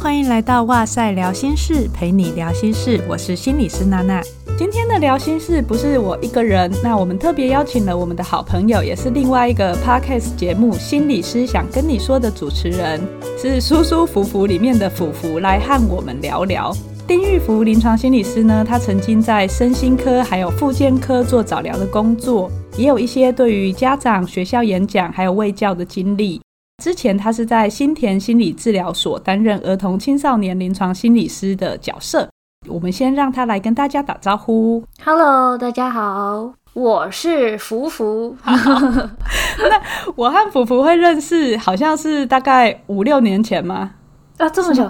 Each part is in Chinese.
欢迎来到哇塞聊心室，陪你聊心事。我是心理师娜娜。今天的聊心事不是我一个人，那我们特别邀请了我们的好朋友，也是另外一个 podcast 节目《心理师想跟你说》的主持人，是舒舒服服里面的福福，来和我们聊聊。丁玉福临床心理师呢，他曾经在身心科还有复健科做早疗的工作，也有一些对于家长、学校演讲还有卫教的经历。之前他是在新田心理治疗所担任儿童青少年临床心理师的角色。我们先让他来跟大家打招呼。Hello，大家好，我是福福。那我和福福会认识，好像是大概五六年前吗？啊，这么久？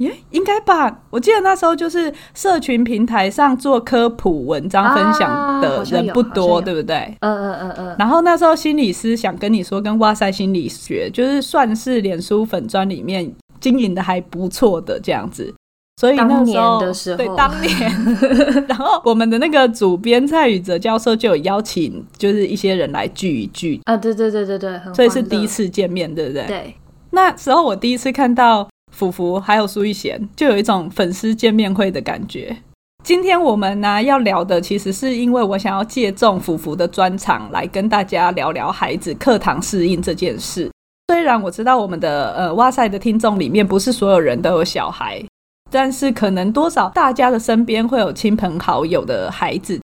耶，应该吧。我记得那时候就是社群平台上做科普文章分享的人不多，啊、对不对？嗯嗯嗯嗯。然后那时候心理师想跟你说，跟哇塞心理学就是算是脸书粉专里面经营的还不错的这样子。所以那时候，的时候对当年，然后我们的那个主编蔡宇哲教授就有邀请，就是一些人来聚一聚啊，对对对对对，所以是第一次见面，对不对？对。那时候我第一次看到福福还有苏一贤，就有一种粉丝见面会的感觉。今天我们呢要聊的，其实是因为我想要借重福福的专场来跟大家聊聊孩子课堂适应这件事。虽然我知道我们的呃哇塞的听众里面不是所有人都有小孩。但是可能多少大家的身边会有亲朋好友的孩子，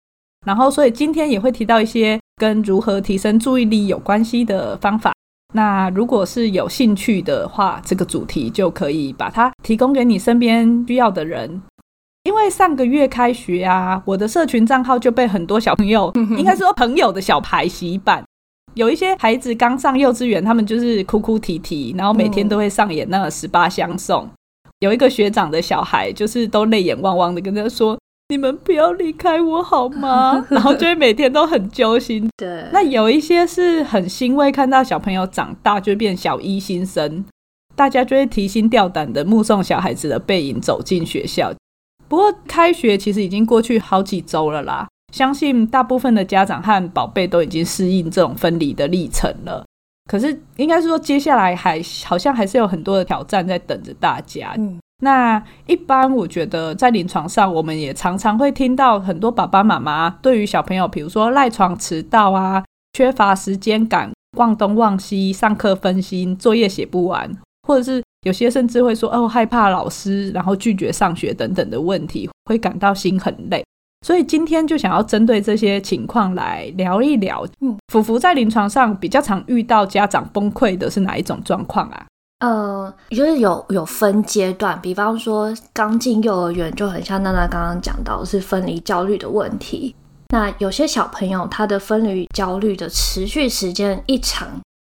然后所以今天也会提到一些跟如何提升注意力有关系的方法。那如果是有兴趣的话，这个主题就可以把它提供给你身边需要的人。因为上个月开学啊，我的社群账号就被很多小朋友，应该说朋友的小牌洗版。有一些孩子刚上幼稚园，他们就是哭哭啼啼，然后每天都会上演那个十八相送。有一个学长的小孩，就是都泪眼汪汪的跟他说：“你们不要离开我好吗？” 然后就会每天都很揪心。对，那有一些是很欣慰看到小朋友长大，就变小一新生，大家就会提心吊胆的目送小孩子的背影走进学校。不过开学其实已经过去好几周了啦，相信大部分的家长和宝贝都已经适应这种分离的历程了。可是，应该是说，接下来还好像还是有很多的挑战在等着大家。嗯，那一般我觉得在临床上，我们也常常会听到很多爸爸妈妈对于小朋友，比如说赖床迟到啊、缺乏时间感、忘东忘西、上课分心、作业写不完，或者是有些甚至会说哦害怕老师，然后拒绝上学等等的问题，会感到心很累。所以今天就想要针对这些情况来聊一聊。嗯，福福在临床上比较常遇到家长崩溃的是哪一种状况啊？呃，就是有有分阶段，比方说刚进幼儿园就很像娜娜刚刚讲到是分离焦虑的问题。那有些小朋友他的分离焦虑的持续时间一长，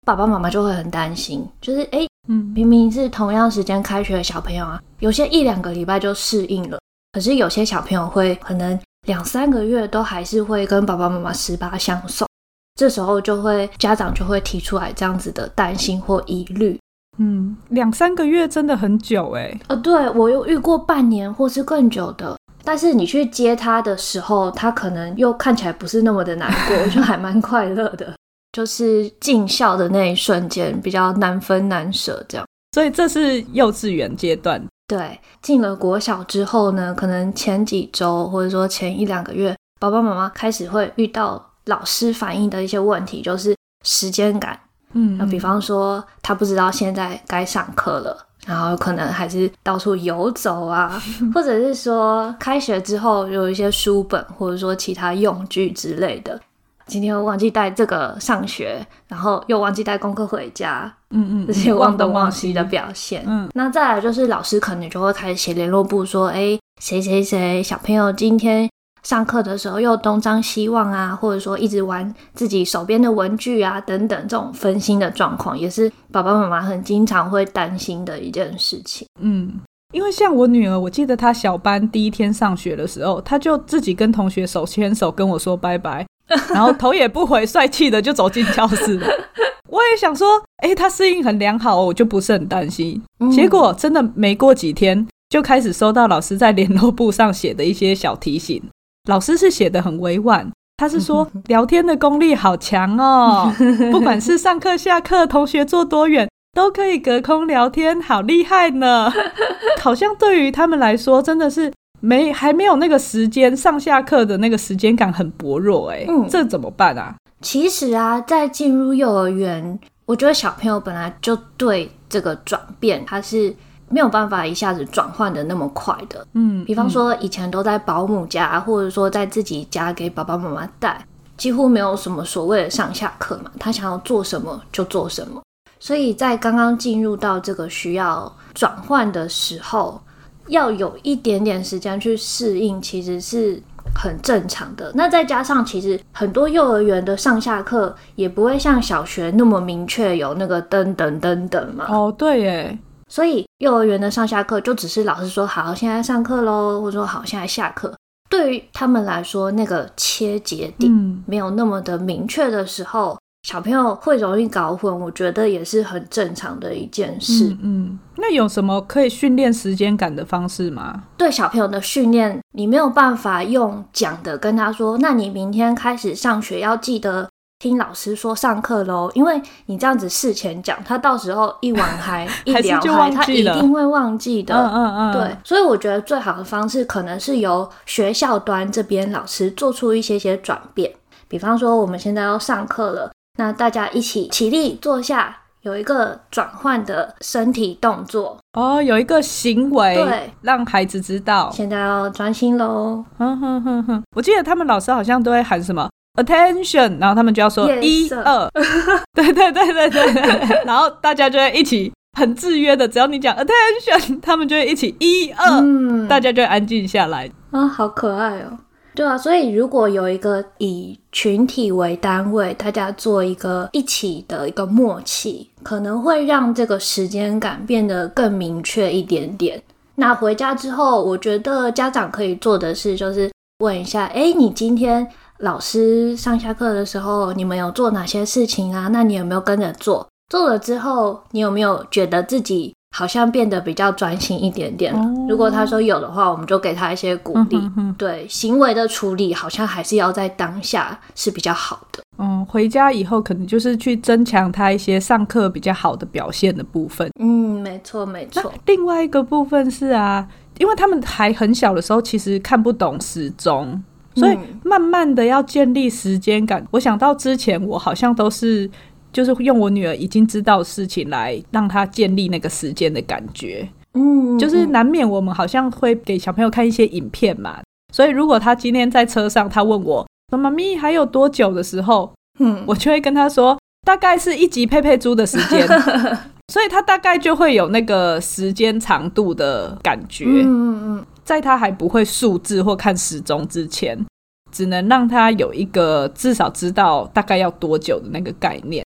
爸爸妈妈就会很担心，就是哎，嗯，明明是同样时间开学的小朋友啊，有些一两个礼拜就适应了，可是有些小朋友会可能。两三个月都还是会跟爸爸妈妈十八相送，这时候就会家长就会提出来这样子的担心或疑虑。嗯，两三个月真的很久哎。呃，对，我有遇过半年或是更久的，但是你去接他的时候，他可能又看起来不是那么的难过，就还蛮快乐的。就是尽孝的那一瞬间比较难分难舍这样。所以这是幼稚园阶段。对，进了国小之后呢，可能前几周或者说前一两个月，爸爸妈妈开始会遇到老师反映的一些问题，就是时间感。嗯，那比方说他不知道现在该上课了，然后可能还是到处游走啊，或者是说开学之后有一些书本或者说其他用具之类的。今天我忘记带这个上学，然后又忘记带功课回家，嗯嗯，这些忘东忘西的表现。嗯，那再来就是老师可能就会开始写联络簿，说，哎，谁谁谁小朋友今天上课的时候又东张西望啊，或者说一直玩自己手边的文具啊，等等，这种分心的状况，也是爸爸妈妈很经常会担心的一件事情。嗯，因为像我女儿，我记得她小班第一天上学的时候，她就自己跟同学手牵手跟我说拜拜。然后头也不回，帅气的就走进教室了。我也想说，哎，她适应很良好，我就不是很担心。结果真的没过几天，就开始收到老师在联络簿上写的一些小提醒。老师是写的很委婉，他是说聊天的功力好强哦，不管是上课下课，同学坐多远，都可以隔空聊天，好厉害呢！好像对于他们来说，真的是没还没有那个时间上下课的那个时间感很薄弱哎、欸。嗯，这怎么办啊？其实啊，在进入幼儿园，我觉得小朋友本来就对这个转变，他是没有办法一下子转换的那么快的。嗯，比方说以前都在保姆家，或者说在自己家给爸爸妈妈带，几乎没有什么所谓的上下课嘛，他想要做什么就做什么。所以在刚刚进入到这个需要转换的时候，要有一点点时间去适应，其实是很正常的。那再加上，其实很多幼儿园的上下课也不会像小学那么明确有那个噔噔噔噔嘛。哦，对耶。所以幼儿园的上下课就只是老师说好，现在上课喽，或者说好，现在下课。对于他们来说，那个切节点没有那么的明确的时候。小朋友会容易搞混，我觉得也是很正常的一件事。嗯，嗯，那有什么可以训练时间感的方式吗？对小朋友的训练，你没有办法用讲的跟他说，那你明天开始上学要记得听老师说上课喽，因为你这样子事前讲，他到时候一玩嗨 一聊嗨，他一定会忘记的。嗯嗯嗯，对，所以我觉得最好的方式可能是由学校端这边老师做出一些些转变，比方说我们现在要上课了。那大家一起起立坐下，有一个转换的身体动作哦，有一个行为，对，让孩子知道现在要专心喽。哼哼哼哼，我记得他们老师好像都会喊什么 attention，然后他们就要说一二，对对对对对，然后大家就会一起很制约的，只要你讲 attention，他们就会一起一二，嗯，大家就会安静下来。啊，好可爱哦。对啊，所以如果有一个以群体为单位，大家做一个一起的一个默契，可能会让这个时间感变得更明确一点点。那回家之后，我觉得家长可以做的事，就是问一下，诶，你今天老师上下课的时候，你们有做哪些事情啊？那你有没有跟着做？做了之后，你有没有觉得自己好像变得比较专心一点点。哦、如果他说有的话，我们就给他一些鼓励。嗯、哼哼对，行为的处理，好像还是要在当下是比较好的。嗯，回家以后可能就是去增强他一些上课比较好的表现的部分。嗯，没错没错。另外一个部分是啊，因为他们还很小的时候，其实看不懂时钟，所以慢慢的要建立时间感。嗯、我想到之前我好像都是。就是用我女儿已经知道的事情来让她建立那个时间的感觉，嗯，就是难免我们好像会给小朋友看一些影片嘛，所以如果他今天在车上，他问我说：“妈咪还有多久？”的时候，嗯，我就会跟他说，大概是一集佩佩猪的时间，所以他大概就会有那个时间长度的感觉，嗯嗯嗯，在他还不会数字或看时钟之前，只能让他有一个至少知道大概要多久的那个概念。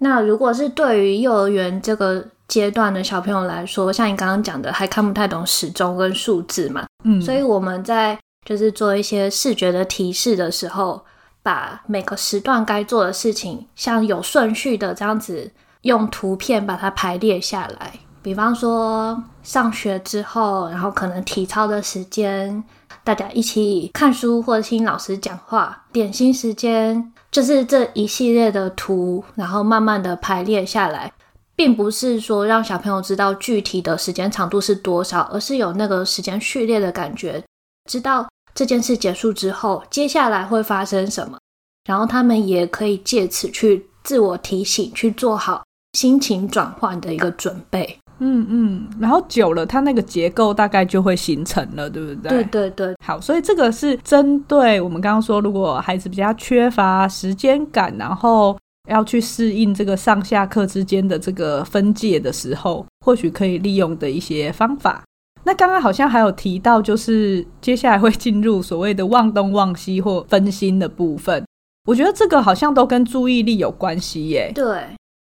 那如果是对于幼儿园这个阶段的小朋友来说，像你刚刚讲的，还看不太懂时钟跟数字嘛，嗯，所以我们在就是做一些视觉的提示的时候，把每个时段该做的事情，像有顺序的这样子，用图片把它排列下来。比方说上学之后，然后可能体操的时间，大家一起看书或者听老师讲话，点心时间。就是这一系列的图，然后慢慢的排列下来，并不是说让小朋友知道具体的时间长度是多少，而是有那个时间序列的感觉，知道这件事结束之后，接下来会发生什么，然后他们也可以借此去自我提醒，去做好心情转换的一个准备。嗯嗯，然后久了，它那个结构大概就会形成了，对不对？对对对。好，所以这个是针对我们刚刚说，如果孩子比较缺乏时间感，然后要去适应这个上下课之间的这个分界的时候，或许可以利用的一些方法。那刚刚好像还有提到，就是接下来会进入所谓的忘东忘西或分心的部分。我觉得这个好像都跟注意力有关系耶。对。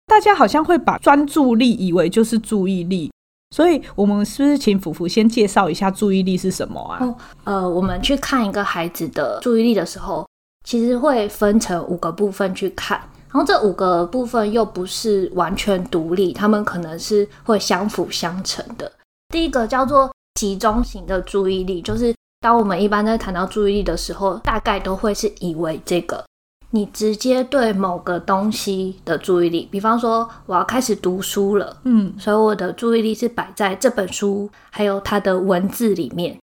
大家好像会把专注力以为就是注意力，所以我们是不是请福福先介绍一下注意力是什么啊？呃，我们去看一个孩子的注意力的时候，其实会分成五个部分去看，然后这五个部分又不是完全独立，他们可能是会相辅相成的。第一个叫做集中型的注意力，就是当我们一般在谈到注意力的时候，大概都会是以为这个。你直接对某个东西的注意力，比方说我要开始读书了，嗯，所以我的注意力是摆在这本书还有它的文字里面。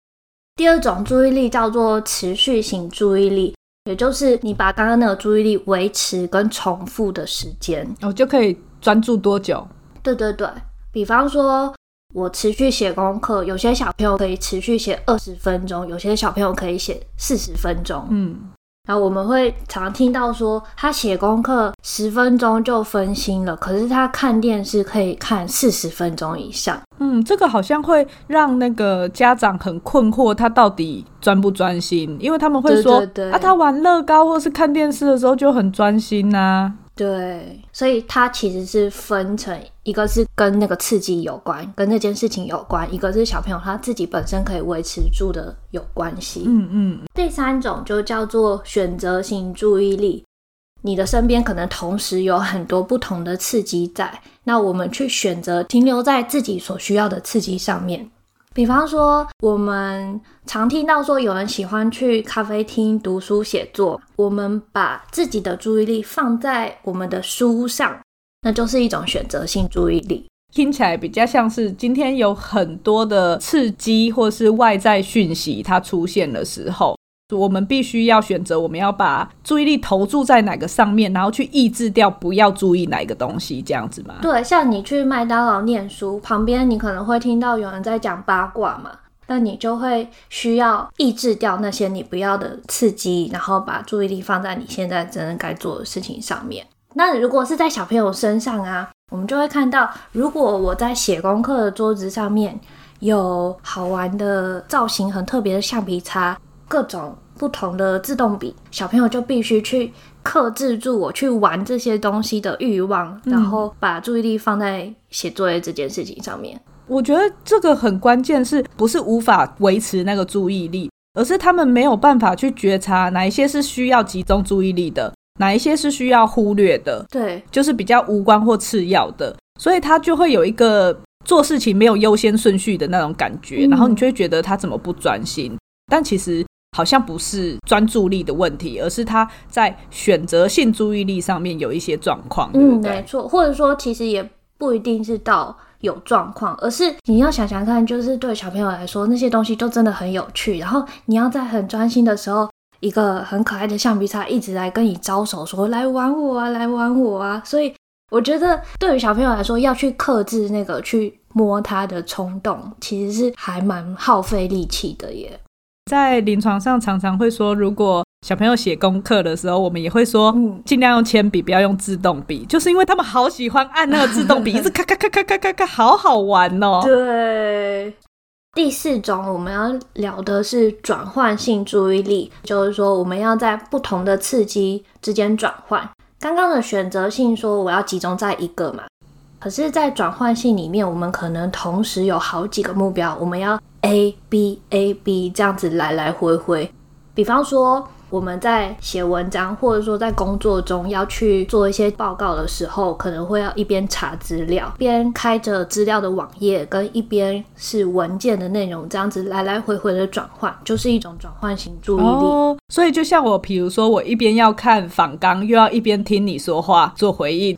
第二种注意力叫做持续型注意力，也就是你把刚刚那个注意力维持跟重复的时间，我、哦、就可以专注多久？对对对，比方说我持续写功课，有些小朋友可以持续写二十分钟，有些小朋友可以写四十分钟，嗯。然后我们会常听到说，他写功课十分钟就分心了，可是他看电视可以看四十分钟以上。嗯，这个好像会让那个家长很困惑，他到底专不专心？因为他们会说，对对对啊，他玩乐高或是看电视的时候就很专心呐、啊。对，所以它其实是分成一个是跟那个刺激有关，跟那件事情有关；一个是小朋友他自己本身可以维持住的有关系。嗯嗯。第三种就叫做选择性注意力，你的身边可能同时有很多不同的刺激在，那我们去选择停留在自己所需要的刺激上面。比方说，我们常听到说有人喜欢去咖啡厅读书写作，我们把自己的注意力放在我们的书上，那就是一种选择性注意力。听起来比较像是今天有很多的刺激或是外在讯息它出现的时候。我们必须要选择，我们要把注意力投注在哪个上面，然后去抑制掉不要注意哪个东西，这样子吗？对，像你去麦当劳念书，旁边你可能会听到有人在讲八卦嘛，那你就会需要抑制掉那些你不要的刺激，然后把注意力放在你现在真正该做的事情上面。那如果是在小朋友身上啊，我们就会看到，如果我在写功课的桌子上面有好玩的造型、很特别的橡皮擦。各种不同的自动笔，小朋友就必须去克制住我去玩这些东西的欲望，然后把注意力放在写作业这件事情上面。我觉得这个很关键，是不是无法维持那个注意力，而是他们没有办法去觉察哪一些是需要集中注意力的，哪一些是需要忽略的。对，就是比较无关或次要的，所以他就会有一个做事情没有优先顺序的那种感觉，然后你就会觉得他怎么不专心，但其实。好像不是专注力的问题，而是他在选择性注意力上面有一些状况。嗯，没错，或者说其实也不一定是到有状况，而是你要想想看，就是对小朋友来说，那些东西都真的很有趣。然后你要在很专心的时候，一个很可爱的橡皮擦一直来跟你招手，说来玩我啊，来玩我啊。所以我觉得对于小朋友来说，要去克制那个去摸它的冲动，其实是还蛮耗费力气的耶。在临床上常常会说，如果小朋友写功课的时候，我们也会说，尽量用铅笔，不要用自动笔，就是因为他们好喜欢按那个自动笔，一直咔咔咔咔咔咔咔，好好玩哦。对，第四种我们要聊的是转换性注意力，就是说我们要在不同的刺激之间转换。刚刚的选择性说我要集中在一个嘛。可是，在转换性里面，我们可能同时有好几个目标，我们要 A B A B 这样子来来回回。比方说，我们在写文章，或者说在工作中要去做一些报告的时候，可能会要一边查资料，边开着资料的网页，跟一边是文件的内容，这样子来来回回的转换，就是一种转换型注意力。哦，所以，就像我，比如说，我一边要看访纲，又要一边听你说话做回应。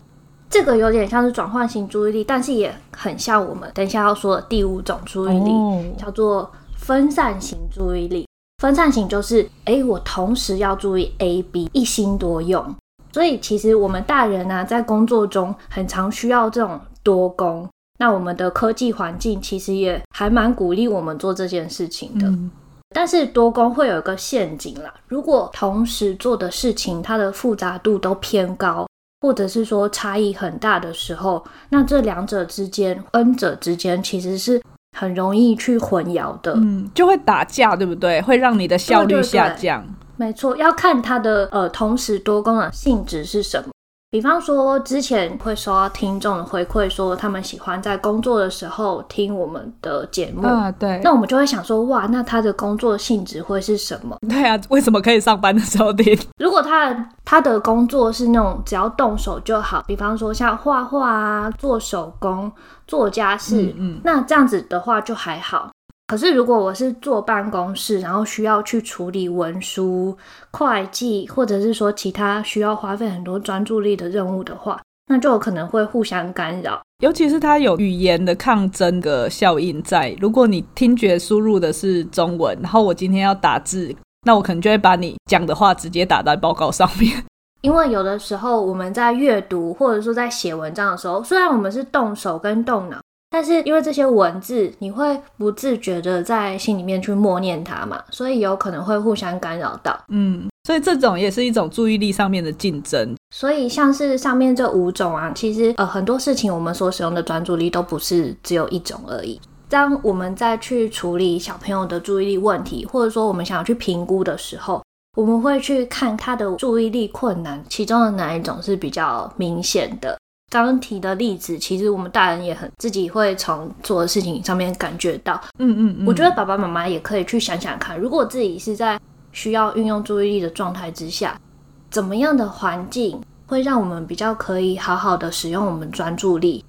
这个有点像是转换型注意力，但是也很像我们等一下要说的第五种注意力，哦、叫做分散型注意力。分散型就是，哎，我同时要注意 A、B，一心多用。所以其实我们大人呢、啊，在工作中很常需要这种多工。那我们的科技环境其实也还蛮鼓励我们做这件事情的。嗯、但是多工会有一个陷阱啦，如果同时做的事情它的复杂度都偏高。或者是说差异很大的时候，那这两者之间恩者之间其实是很容易去混淆的，嗯，就会打架，对不对？会让你的效率下降。对对对，没错，要看它的呃同时多功能性质是什么。比方说，之前会收到听众的回馈，说他们喜欢在工作的时候听我们的节目。啊，对。那我们就会想说，哇，那他的工作性质会是什么？对啊，为什么可以上班的时候听？如果他他的工作是那种只要动手就好，比方说像画画啊、做手工、做家事，嗯，嗯，那这样子的话就还好。可是如果我是坐办公室，然后需要去处理文书、会计，或者是说其他需要花费很多专注力的任务的话，那就有可能会互相干扰。尤其是它有语言的抗争的效应在。如果你听觉输入的是中文，然后我今天要打字，那我可能就会把你讲的话直接打在报告上面。因为有的时候我们在阅读或者说在写文章的时候，虽然我们是动手跟动脑。但是因为这些文字，你会不自觉的在心里面去默念它嘛，所以有可能会互相干扰到。嗯，所以这种也是一种注意力上面的竞争。所以像是上面这五种啊，其实呃很多事情我们所使用的专注力都不是只有一种而已。当我们再去处理小朋友的注意力问题，或者说我们想要去评估的时候，我们会去看他的注意力困难，其中的哪一种是比较明显的。刚刚提的例子，其实我们大人也很自己会从做的事情上面感觉到。嗯嗯嗯，我觉得爸爸妈妈也可以去想想看，如果自己是在需要运用注意力的状态之下，怎么样的环境会让我们比较可以好好的使用我们专注力？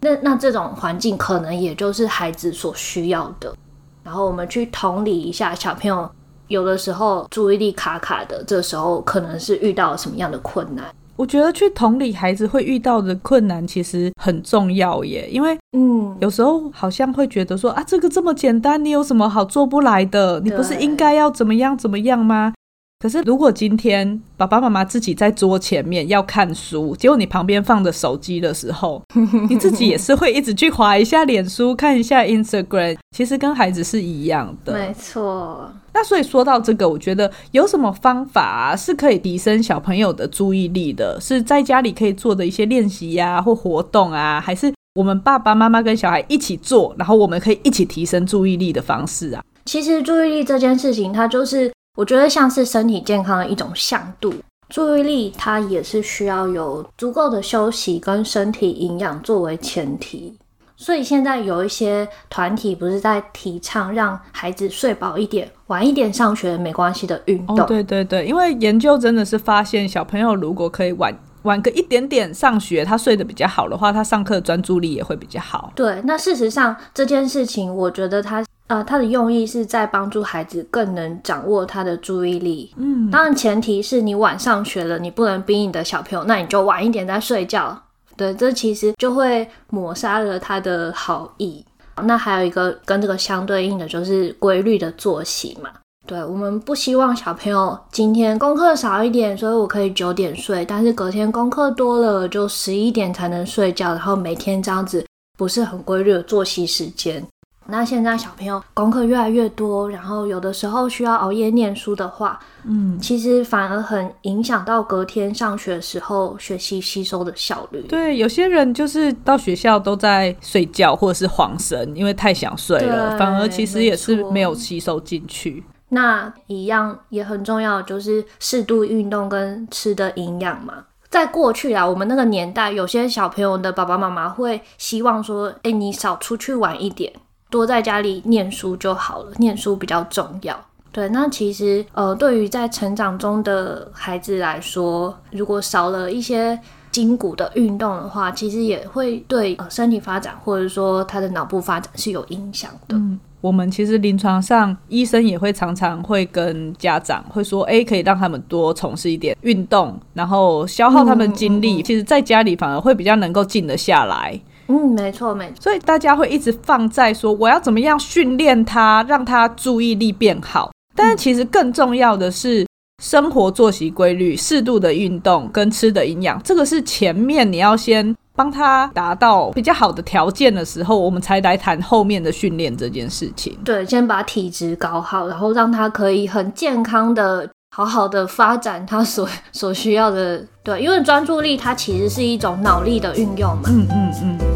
那那这种环境可能也就是孩子所需要的。然后我们去同理一下小朋友，有的时候注意力卡卡的，这时候可能是遇到什么样的困难。我觉得去同理孩子会遇到的困难其实很重要耶，因为嗯，有时候好像会觉得说啊，这个这么简单，你有什么好做不来的？你不是应该要怎么样怎么样吗？可是如果今天爸爸妈妈自己在桌前面要看书，结果你旁边放着手机的时候，你自己也是会一直去滑一下脸书，看一下 Instagram，其实跟孩子是一样的。没错。那所以说到这个，我觉得有什么方法啊，是可以提升小朋友的注意力的？是在家里可以做的一些练习呀，或活动啊，还是我们爸爸妈妈跟小孩一起做，然后我们可以一起提升注意力的方式啊？其实注意力这件事情，它就是我觉得像是身体健康的一种向度。注意力它也是需要有足够的休息跟身体营养作为前提。所以现在有一些团体不是在提倡让孩子睡饱一点，晚一点上学没关系的运动。哦，对对对，因为研究真的是发现，小朋友如果可以晚晚个一点点上学，他睡得比较好的话，他上课专注力也会比较好。对，那事实上这件事情，我觉得他呃他的用意是在帮助孩子更能掌握他的注意力。嗯，当然前提是你晚上学了，你不能逼你的小朋友，那你就晚一点再睡觉。对，这其实就会抹杀了他的好意。那还有一个跟这个相对应的，就是规律的作息嘛。对，我们不希望小朋友今天功课少一点，所以我可以九点睡，但是隔天功课多了，就十一点才能睡觉，然后每天这样子不是很规律的作息时间。那现在小朋友功课越来越多，然后有的时候需要熬夜念书的话，嗯，其实反而很影响到隔天上学的时候学习吸收的效率。对，有些人就是到学校都在睡觉或者是晃神，因为太想睡了，反而其实也是没有吸收进去。那一样也很重要，就是适度运动跟吃的营养嘛。在过去啊，我们那个年代，有些小朋友的爸爸妈妈会希望说，哎，你少出去玩一点。多在家里念书就好了，念书比较重要。对，那其实呃，对于在成长中的孩子来说，如果少了一些筋骨的运动的话，其实也会对呃身体发展或者说他的脑部发展是有影响的。嗯，我们其实临床上医生也会常常会跟家长会说，哎，可以让他们多从事一点运动，然后消耗他们精力。嗯，其实在家里反而会比较能够静得下来。嗯，没错没错，所以大家会一直放在说我要怎么样训练他，让他注意力变好。但是其实更重要的是生活作息规律、适度的运动跟吃的营养，这个是前面你要先帮他达到比较好的条件的时候，我们才来谈后面的训练这件事情。对，先把体质搞好，然后让他可以很健康的。好好的发展他所所需要的，对，因为专注力它其实是一种脑力的运用嘛。嗯嗯嗯。那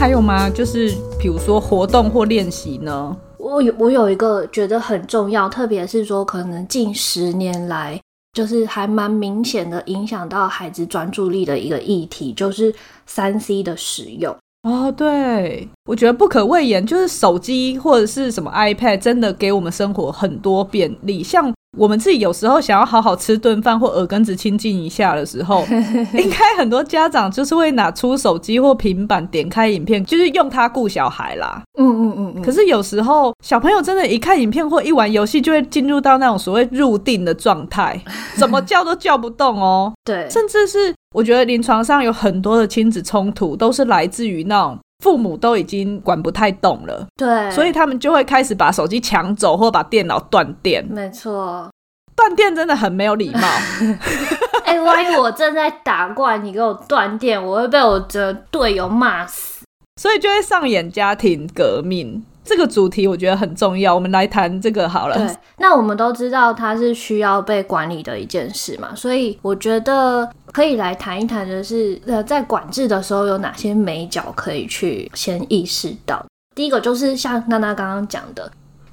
还有吗？就是比如说活动或练习呢？我有我有一个觉得很重要，特别是说可能近十年来就是还蛮明显的影响到孩子专注力的一个议题，就是三 C 的使用。哦，对，我觉得不可讳言，就是手机或者是什么 iPad，真的给我们生活很多便利。像我们自己有时候想要好好吃顿饭或耳根子清净一下的时候，应该很多家长就是会拿出手机或平板点开影片，就是用它顾小孩啦。嗯嗯嗯嗯。可是有时候小朋友真的，一看影片或一玩游戏，就会进入到那种所谓入定的状态，怎么叫都叫不动哦。对，甚至是我觉得临床上有很多的亲子冲突，都是来自于那种。父母都已经管不太动了，对，所以他们就会开始把手机抢走，或把电脑断电。没错，断电真的很没有礼貌。哎、欸，万一我正在打怪，你给我断电，我会被我的队友骂死，所以就会上演家庭革命。这个主题我觉得很重要，我们来谈这个好了。对，那我们都知道它是需要被管理的一件事嘛，所以我觉得可以来谈一谈的是，呃，在管制的时候有哪些美角可以去先意识到。第一个就是像娜娜刚刚讲的。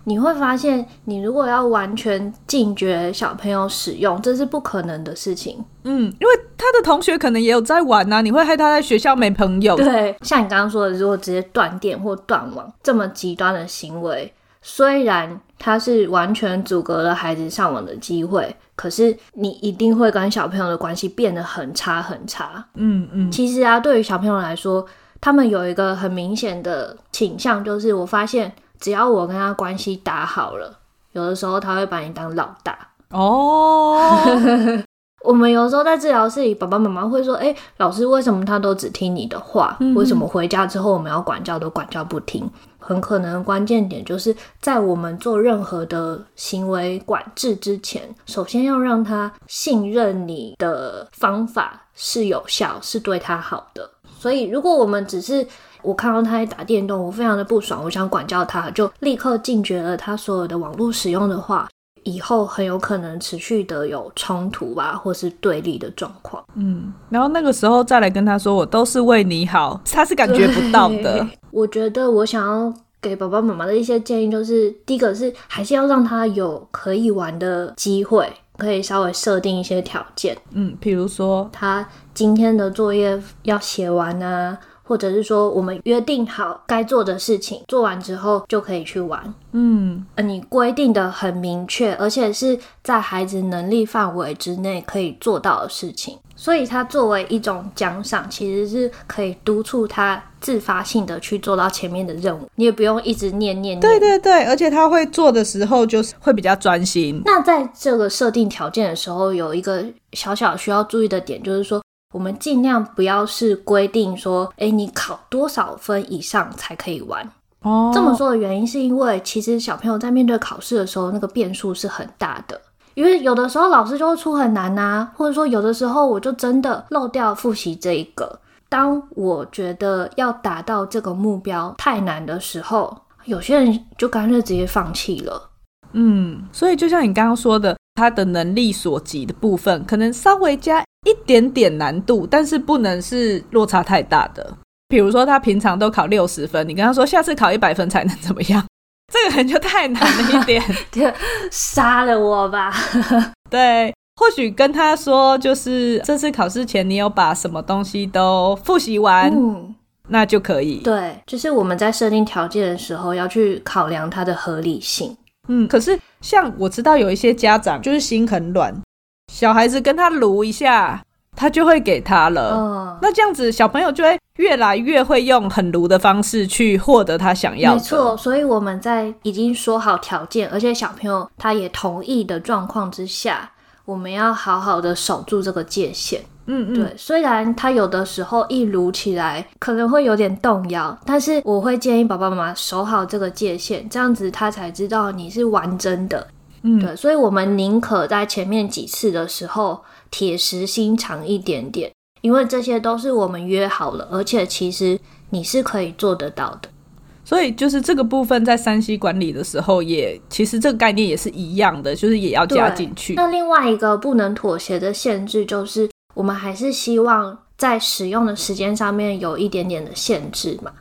你会发现，你如果要完全禁绝小朋友使用，这是不可能的事情。嗯，因为他的同学可能也有在玩啊，你会害他在学校没朋友。对，像你刚刚说的，如果直接断电或断网这么极端的行为，虽然他是完全阻隔了孩子上网的机会，可是你一定会跟小朋友的关系变得很差很差。嗯嗯，其实啊，对于小朋友来说，他们有一个很明显的倾向，就是我发现。只要我跟他关系打好了，有的时候他会把你当老大哦。Oh. 我们有时候在治疗室里，爸爸妈妈会说：“哎、欸，老师为什么他都只听你的话？嗯、为什么回家之后我们要管教都管教不听？”很可能关键点就是在我们做任何的行为管制之前，首先要让他信任你的方法是有效，是对他好的。所以，如果我们只是我看到他在打电动，我非常的不爽，我想管教他，就立刻禁绝了他所有的网络使用的话，以后很有可能持续的有冲突吧，或是对立的状况。嗯，然后那个时候再来跟他说，我都是为你好，他是感觉不到的。我觉得我想要给爸爸妈妈的一些建议，就是第一个是还是要让他有可以玩的机会，可以稍微设定一些条件。嗯，比如说他今天的作业要写完啊。或者是说，我们约定好该做的事情，做完之后就可以去玩。嗯，呃，你规定的很明确，而且是在孩子能力范围之内可以做到的事情，所以它作为一种奖赏，其实是可以督促他自发性的去做到前面的任务。你也不用一直念念念。对对对，而且他会做的时候就是会比较专心。那在这个设定条件的时候，有一个小小需要注意的点，就是说。我们尽量不要是规定说，诶，你考多少分以上才可以玩。哦，这么说的原因是因为，其实小朋友在面对考试的时候，那个变数是很大的。因为有的时候老师就会出很难啊，或者说有的时候我就真的漏掉复习这一个。当我觉得要达到这个目标太难的时候，有些人就干脆直接放弃了。嗯，所以就像你刚刚说的，他的能力所及的部分，可能稍微加。一点点难度，但是不能是落差太大的。比如说，他平常都考六十分，你跟他说下次考一百分才能怎么样？这个人就太难了一点，就杀了我吧。对，或许跟他说，就是这次考试前你有把什么东西都复习完，嗯，那就可以。对，就是我们在设定条件的时候要去考量它的合理性。嗯，可是像我知道有一些家长就是心很软。小孩子跟他撸一下，他就会给他了。嗯，那这样子，小朋友就会越来越会用很撸的方式去获得他想要的。没错，所以我们在已经说好条件，而且小朋友他也同意的状况之下，我们要好好的守住这个界限。嗯嗯，对。虽然他有的时候一撸起来可能会有点动摇，但是我会建议爸爸妈妈守好这个界限，这样子他才知道你是完整的。嗯，对，所以我们宁可在前面几次的时候铁石心肠一点点，因为这些都是我们约好了，而且其实你是可以做得到的。所以就是这个部分在山西管理的时候也，也其实这个概念也是一样的，就是也要加进去。那另外一个不能妥协的限制就是，我们还是希望在使用的时间上面有一点点的限制嘛。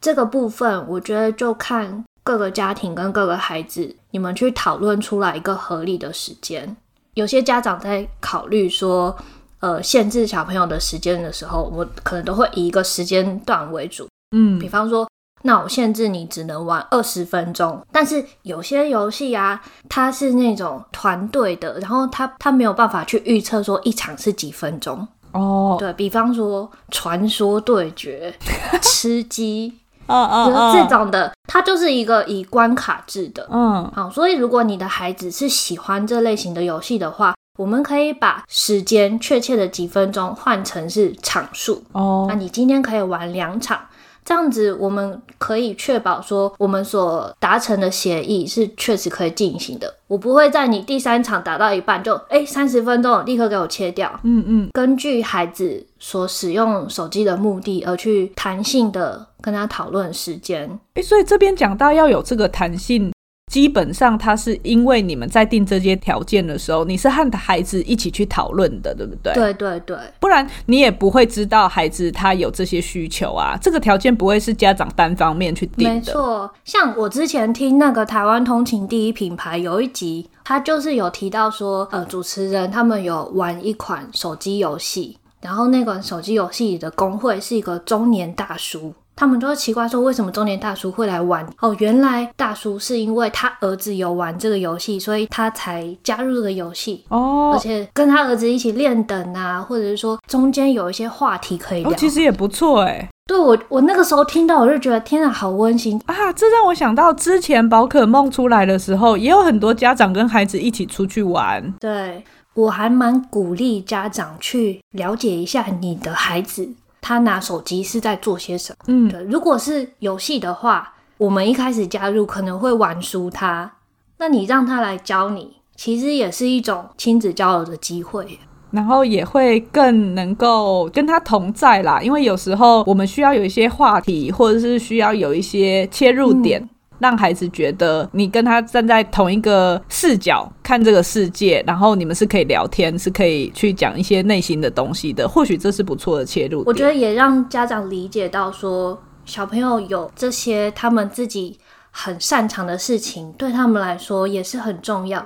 这个部分我觉得就看。各个家庭跟各个孩子，你们去讨论出来一个合理的时间。有些家长在考虑说，呃，限制小朋友的时间的时候，我可能都会以一个时间段为主。嗯，比方说，那我限制你只能玩二十分钟。但是有些游戏啊，它是那种团队的，然后它它没有办法去预测说一场是几分钟哦。对，比方说传说对决、吃鸡，嗯嗯嗯，这种的，它就是一个以关卡制的。嗯，好，所以如果你的孩子是喜欢这类型的游戏的话。我们可以把时间确切的几分钟换成是场数哦，那你今天可以玩两场，这样子我们可以确保说我们所达成的协议是确实可以进行的。我不会在你第三场打到一半就哎三十分钟立刻给我切掉。嗯嗯，根据孩子所使用手机的目的而去弹性的跟他讨论时间。诶，所以这边讲到要有这个弹性。基本上，他是因为你们在定这些条件的时候，你是和孩子一起去讨论的，对不对？对对对，不然你也不会知道孩子他有这些需求啊。这个条件不会是家长单方面去定的。没错，像我之前听那个台湾通勤第一品牌有一集，他就是有提到说，呃，主持人他们有玩一款手机游戏，然后那款手机游戏里的工会是一个中年大叔。他们就会奇怪说，为什么中年大叔会来玩？哦，原来大叔是因为他儿子有玩这个游戏，所以他才加入这个游戏哦。而且跟他儿子一起练等啊，或者是说中间有一些话题可以聊，哦、其实也不错哎。对，我，我那个时候听到，我就觉得天啊，好温馨啊！这让我想到之前宝可梦出来的时候，也有很多家长跟孩子一起出去玩。对，我还蛮鼓励家长去了解一下你的孩子。他拿手机是在做些什么？嗯，对。如果是游戏的话，我们一开始加入可能会玩输他，那你让他来教你，其实也是一种亲子交流的机会，然后也会更能够跟他同在啦。因为有时候我们需要有一些话题，或者是需要有一些切入点。嗯让孩子觉得你跟他站在同一个视角看这个世界，然后你们是可以聊天，是可以去讲一些内心的东西的。或许这是不错的切入。我觉得也让家长理解到说，小朋友有这些他们自己很擅长的事情，对他们来说也是很重要。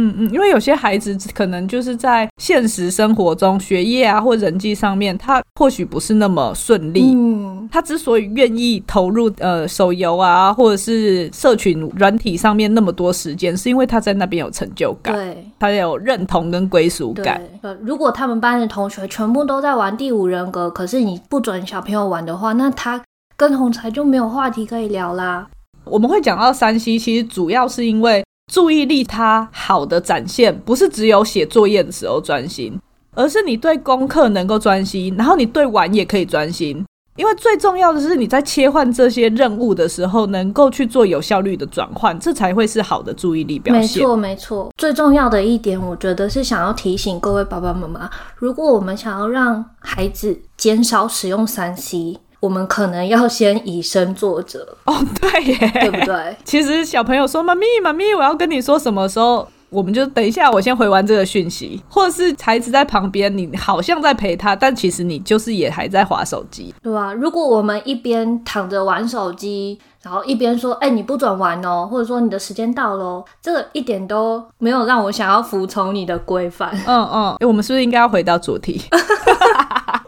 嗯嗯，因为有些孩子可能就是在现实生活中、学业啊或人际上面，他或许不是那么顺利。嗯，他之所以愿意投入呃手游啊，或者是社群软体上面那么多时间，是因为他在那边有成就感，对，他有认同跟归属感。呃，如果他们班的同学全部都在玩第五人格，可是你不准小朋友玩的话，那他跟同才就没有话题可以聊啦。我们会讲到山西其实主要是因为。注意力它好的展现，不是只有写作业的时候专心，而是你对功课能够专心，然后你对玩也可以专心。因为最重要的是你在切换这些任务的时候，能够去做有效率的转换，这才会是好的注意力表现。没错，没错。最重要的一点，我觉得是想要提醒各位爸爸妈妈，如果我们想要让孩子减少使用三 C。我们可能要先以身作则哦，对耶，对不对？其实小朋友说：“妈咪，妈咪，我要跟你说什么时候？”我们就等一下，我先回完这个讯息，或者是孩子在旁边，你好像在陪他，但其实你就是也还在滑手机，对啊？如果我们一边躺着玩手机，然后一边说：“哎，你不准玩哦，或者说你的时间到喽。”这个一点都没有让我想要服从你的规范。嗯嗯，我们是不是应该要回到主题？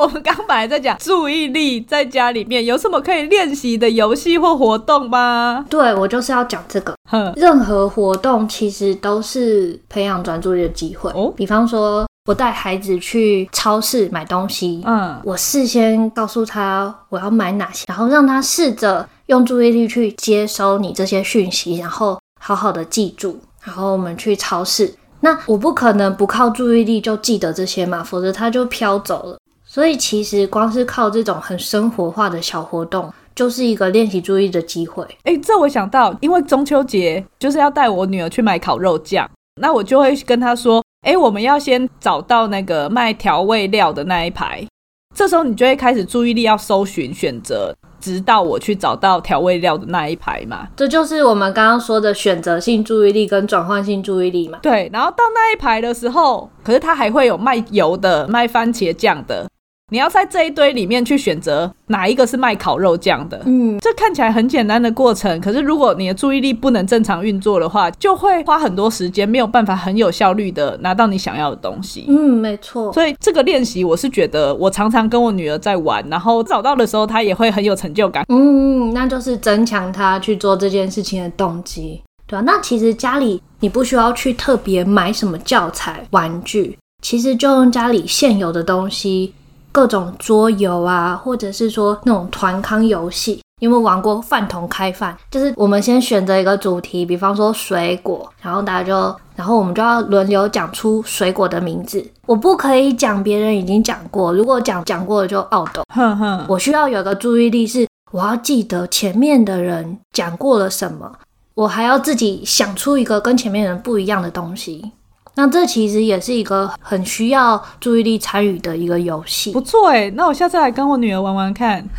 我们刚本来在讲注意力，在家里面有什么可以练习的游戏或活动吗？对，我就是要讲这个。哼，任何活动其实都是培养专注力的机会。哦，比方说，我带孩子去超市买东西，嗯，我事先告诉他我要买哪些，然后让他试着用注意力去接收你这些讯息，然后好好的记住。然后我们去超市，那我不可能不靠注意力就记得这些嘛，否则他就飘走了。所以其实光是靠这种很生活化的小活动，就是一个练习注意的机会。哎，这我想到，因为中秋节就是要带我女儿去买烤肉酱，那我就会跟她说：“哎，我们要先找到那个卖调味料的那一排。”这时候你就会开始注意力要搜寻选择，直到我去找到调味料的那一排嘛。这就是我们刚刚说的选择性注意力跟转换性注意力嘛。对，然后到那一排的时候，可是它还会有卖油的、卖番茄酱的。你要在这一堆里面去选择哪一个是卖烤肉酱的。嗯，这看起来很简单的过程，可是如果你的注意力不能正常运作的话，就会花很多时间，没有办法很有效率的拿到你想要的东西。嗯，没错。所以这个练习，我是觉得我常常跟我女儿在玩，然后找到的时候，她也会很有成就感。嗯，那就是增强她去做这件事情的动机。对啊，那其实家里你不需要去特别买什么教材、玩具，其实就用家里现有的东西，各种桌游啊，或者是说那种团康游戏。有没有玩过饭桶开饭？就是我们先选择一个主题，比方说水果，然后大家就，然后我们就要轮流讲出水果的名字。我不可以讲别人已经讲过，如果讲讲过了就懊斗。哼哼，我需要有个注意力是，我要记得前面的人讲过了什么。我还要自己想出一个跟前面人不一样的东西，那这其实也是一个很需要注意力参与的一个游戏。不错哎，那我下次来跟我女儿玩玩看。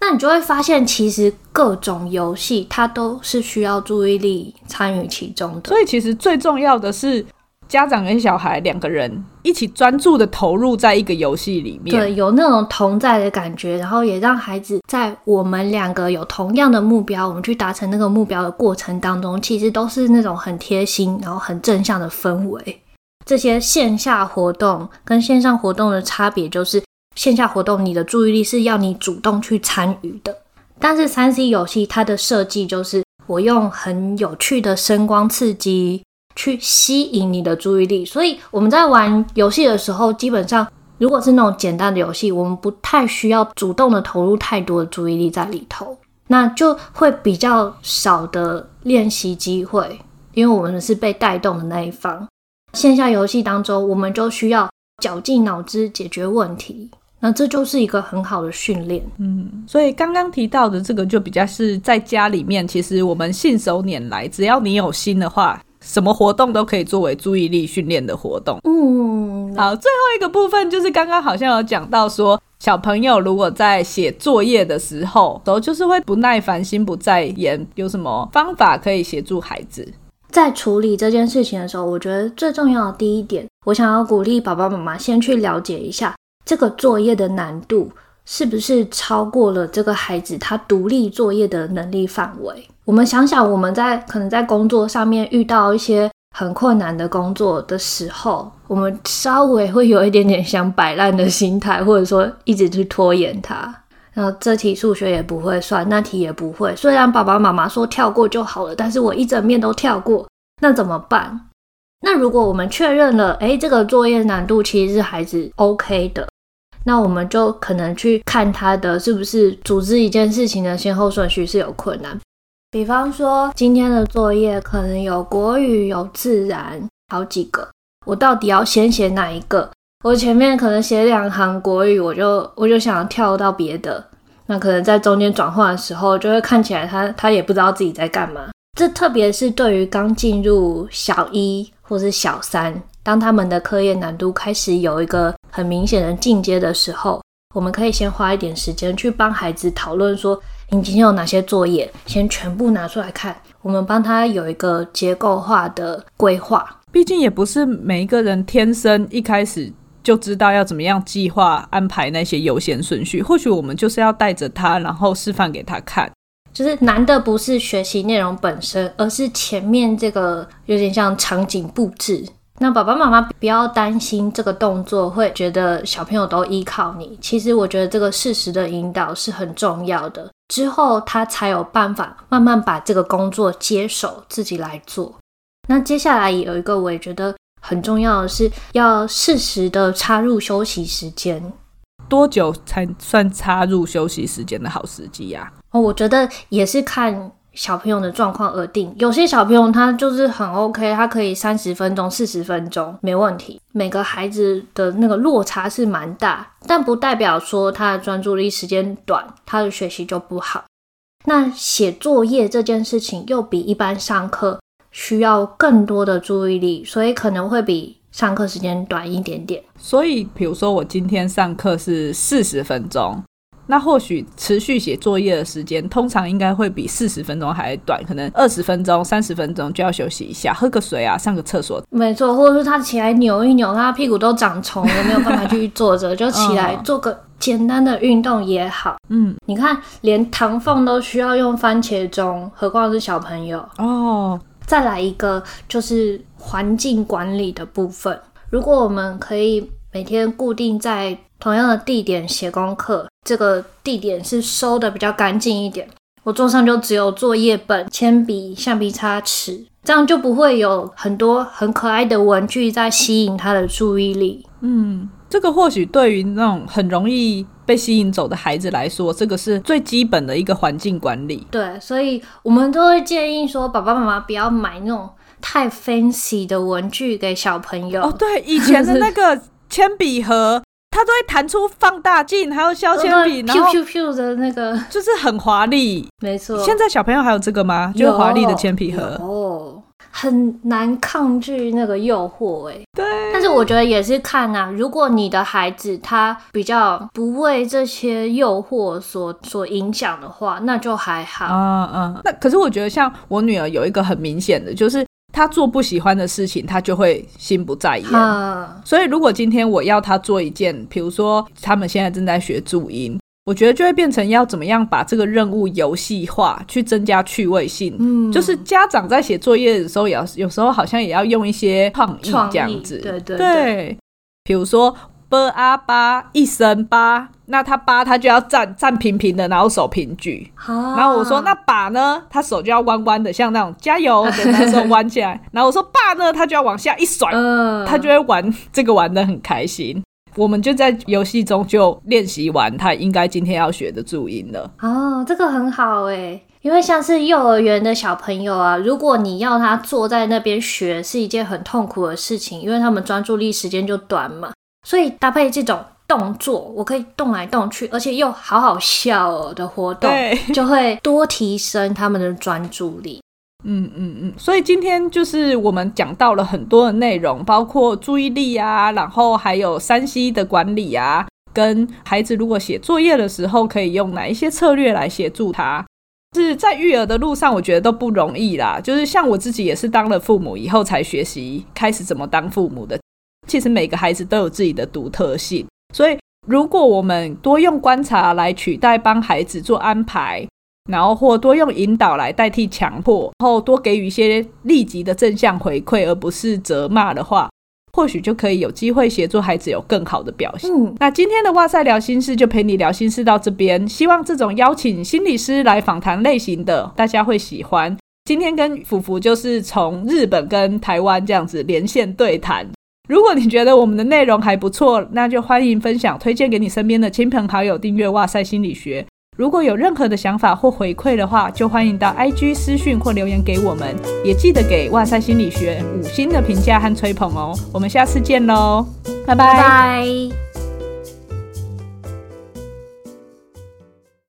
那你就会发现，其实各种游戏它都是需要注意力参与其中的。所以其实最重要的是。家长跟小孩两个人一起专注的投入在一个游戏里面，对，有那种同在的感觉，然后也让孩子在我们两个有同样的目标，我们去达成那个目标的过程当中，其实都是那种很贴心，然后很正向的氛围。这些线下活动跟线上活动的差别就是，线下活动你的注意力是要你主动去参与的，但是三 C 游戏它的设计就是我用很有趣的声光刺激。去吸引你的注意力，所以我们在玩游戏的时候，基本上如果是那种简单的游戏，我们不太需要主动的投入太多的注意力在里头，那就会比较少的练习机会，因为我们是被带动的那一方。线下游戏当中，我们就需要绞尽脑汁解决问题，那这就是一个很好的训练。嗯，所以刚刚提到的这个就比较是在家里面，其实我们信手拈来，只要你有心的话。什么活动都可以作为注意力训练的活动。嗯，好，最后一个部分就是刚刚好像有讲到说，小朋友如果在写作业的时候，都就是会不耐烦、心不在焉，有什么方法可以协助孩子在处理这件事情的时候？我觉得最重要的第一点，我想要鼓励爸爸妈妈先去了解一下这个作业的难度是不是超过了这个孩子他独立作业的能力范围。我们想想，我们在可能在工作上面遇到一些很困难的工作的时候，我们稍微会有一点点想摆烂的心态，或者说一直去拖延它。那这题数学也不会算，那题也不会。虽然爸爸妈妈说跳过就好了，但是我一整面都跳过，那怎么办？那如果我们确认了，诶，这个作业难度其实是孩子 OK 的，那我们就可能去看他的是不是组织一件事情的先后顺序是有困难。比方说，今天的作业可能有国语、有自然，好几个，我到底要先写哪一个？我前面可能写两行国语，我就我就想跳到别的，那可能在中间转换的时候，就会看起来他他也不知道自己在干嘛。这特别是对于刚进入小一或是小三，当他们的课业难度开始有一个很明显的进阶的时候，我们可以先花一点时间去帮孩子讨论说。你今天有哪些作业？先全部拿出来看，我们帮他有一个结构化的规划。毕竟也不是每一个人天生一开始就知道要怎么样计划安排那些优先顺序。或许我们就是要带着他，然后示范给他看。就是难的不是学习内容本身，而是前面这个有点像场景布置。那爸爸妈妈不要担心这个动作会觉得小朋友都依靠你。其实我觉得这个适时的引导是很重要的。之后他才有办法慢慢把这个工作接手自己来做。那接下来有一个我也觉得很重要的是，要适时的插入休息时间。多久才算插入休息时间的好时机呀？哦，我觉得也是看。小朋友的状况而定，有些小朋友他就是很 OK，他可以三十分钟、四十分钟没问题。每个孩子的那个落差是蛮大，但不代表说他的专注力时间短，他的学习就不好。那写作业这件事情又比一般上课需要更多的注意力，所以可能会比上课时间短一点点。所以，比如说我今天上课是四十分钟。那或许持续写作业的时间，通常应该会比四十分钟还短，可能二十分钟、三十分钟就要休息一下，喝个水啊，上个厕所。没错，或者是他起来扭一扭，他屁股都长虫了，没有办法 继续坐着，就起来做个简单的运动也好。嗯，你看，连唐凤都需要用番茄钟，何况是小朋友哦。再来一个，就是环境管理的部分。如果我们可以每天固定在同样的地点写功课，这个地点是收的比较干净一点，我桌上就只有作业本、铅笔、橡皮擦、尺，这样就不会有很多很可爱的文具在吸引他的注意力。嗯，这个或许对于那种很容易被吸引走的孩子来说，这个是最基本的一个环境管理。对，所以我们都会建议说，爸爸妈妈不要买那种太 fancy 的文具给小朋友。哦，对，以前的那个 铅笔盒。它都会弹出放大镜，还有削铅笔，然后咻咻咻的那个，就是很华丽。没错，现在小朋友还有这个吗？就是华丽的铅笔盒哦，很难抗拒那个诱惑哎。对，但是我觉得也是看、啊，如果你的孩子他比较不为这些诱惑所所影响的话，那就还好。嗯嗯，那可是我觉得像我女儿有一个很明显的就是。他做不喜欢的事情，他就会心不在焉。啊、所以，如果今天我要他做一件，比如说他们现在正在学注音，我觉得就会变成要怎么样把这个任务游戏化，去增加趣味性。嗯，就是家长在写作业的时候，也要有时候好像也要用一些创意这样子。对对对，对，比如说。B a 八一声八，那他八他就要站站平平的，然后手平举。啊、然后我说那把呢，他手就要弯弯的，像那种加油的那时候弯起来。然后我说爸呢，他就要往下一甩，嗯、他就会玩这个玩的很开心。我们就在游戏中就练习完他应该今天要学的注音了。哦，这个很好哎，因为像是幼儿园的小朋友啊，如果你要他坐在那边学，是一件很痛苦的事情，因为他们专注力时间就短嘛。所以搭配这种动作，我可以动来动去，而且又好好笑哦的活动，对就会多提升他们的专注力。嗯嗯嗯。所以今天就是我们讲到了很多的内容，包括注意力啊，然后还有山西的管理啊，跟孩子如果写作业的时候可以用哪一些策略来协助他。是在育儿的路上，我觉得都不容易啦。就是像我自己也是当了父母以后才学习开始怎么当父母的。其实每个孩子都有自己的独特性，所以如果我们多用观察来取代帮孩子做安排，然后或多用引导来代替强迫，然后多给予一些立即的正向回馈，而不是责骂的话，或许就可以有机会协助孩子有更好的表现。嗯，那今天的哇塞聊心事就陪你聊心事到这边，希望这种邀请心理师来访谈类型的大家会喜欢。今天跟福福就是从日本跟台湾这样子连线对谈。如果你觉得我们的内容还不错，那就欢迎分享、推荐给你身边的亲朋好友，订阅哇塞心理学。如果有任何的想法或回馈的话，就欢迎到 IG 私讯或留言给我们，也记得给哇塞心理学五星的评价和吹捧哦。我们下次见喽，拜拜。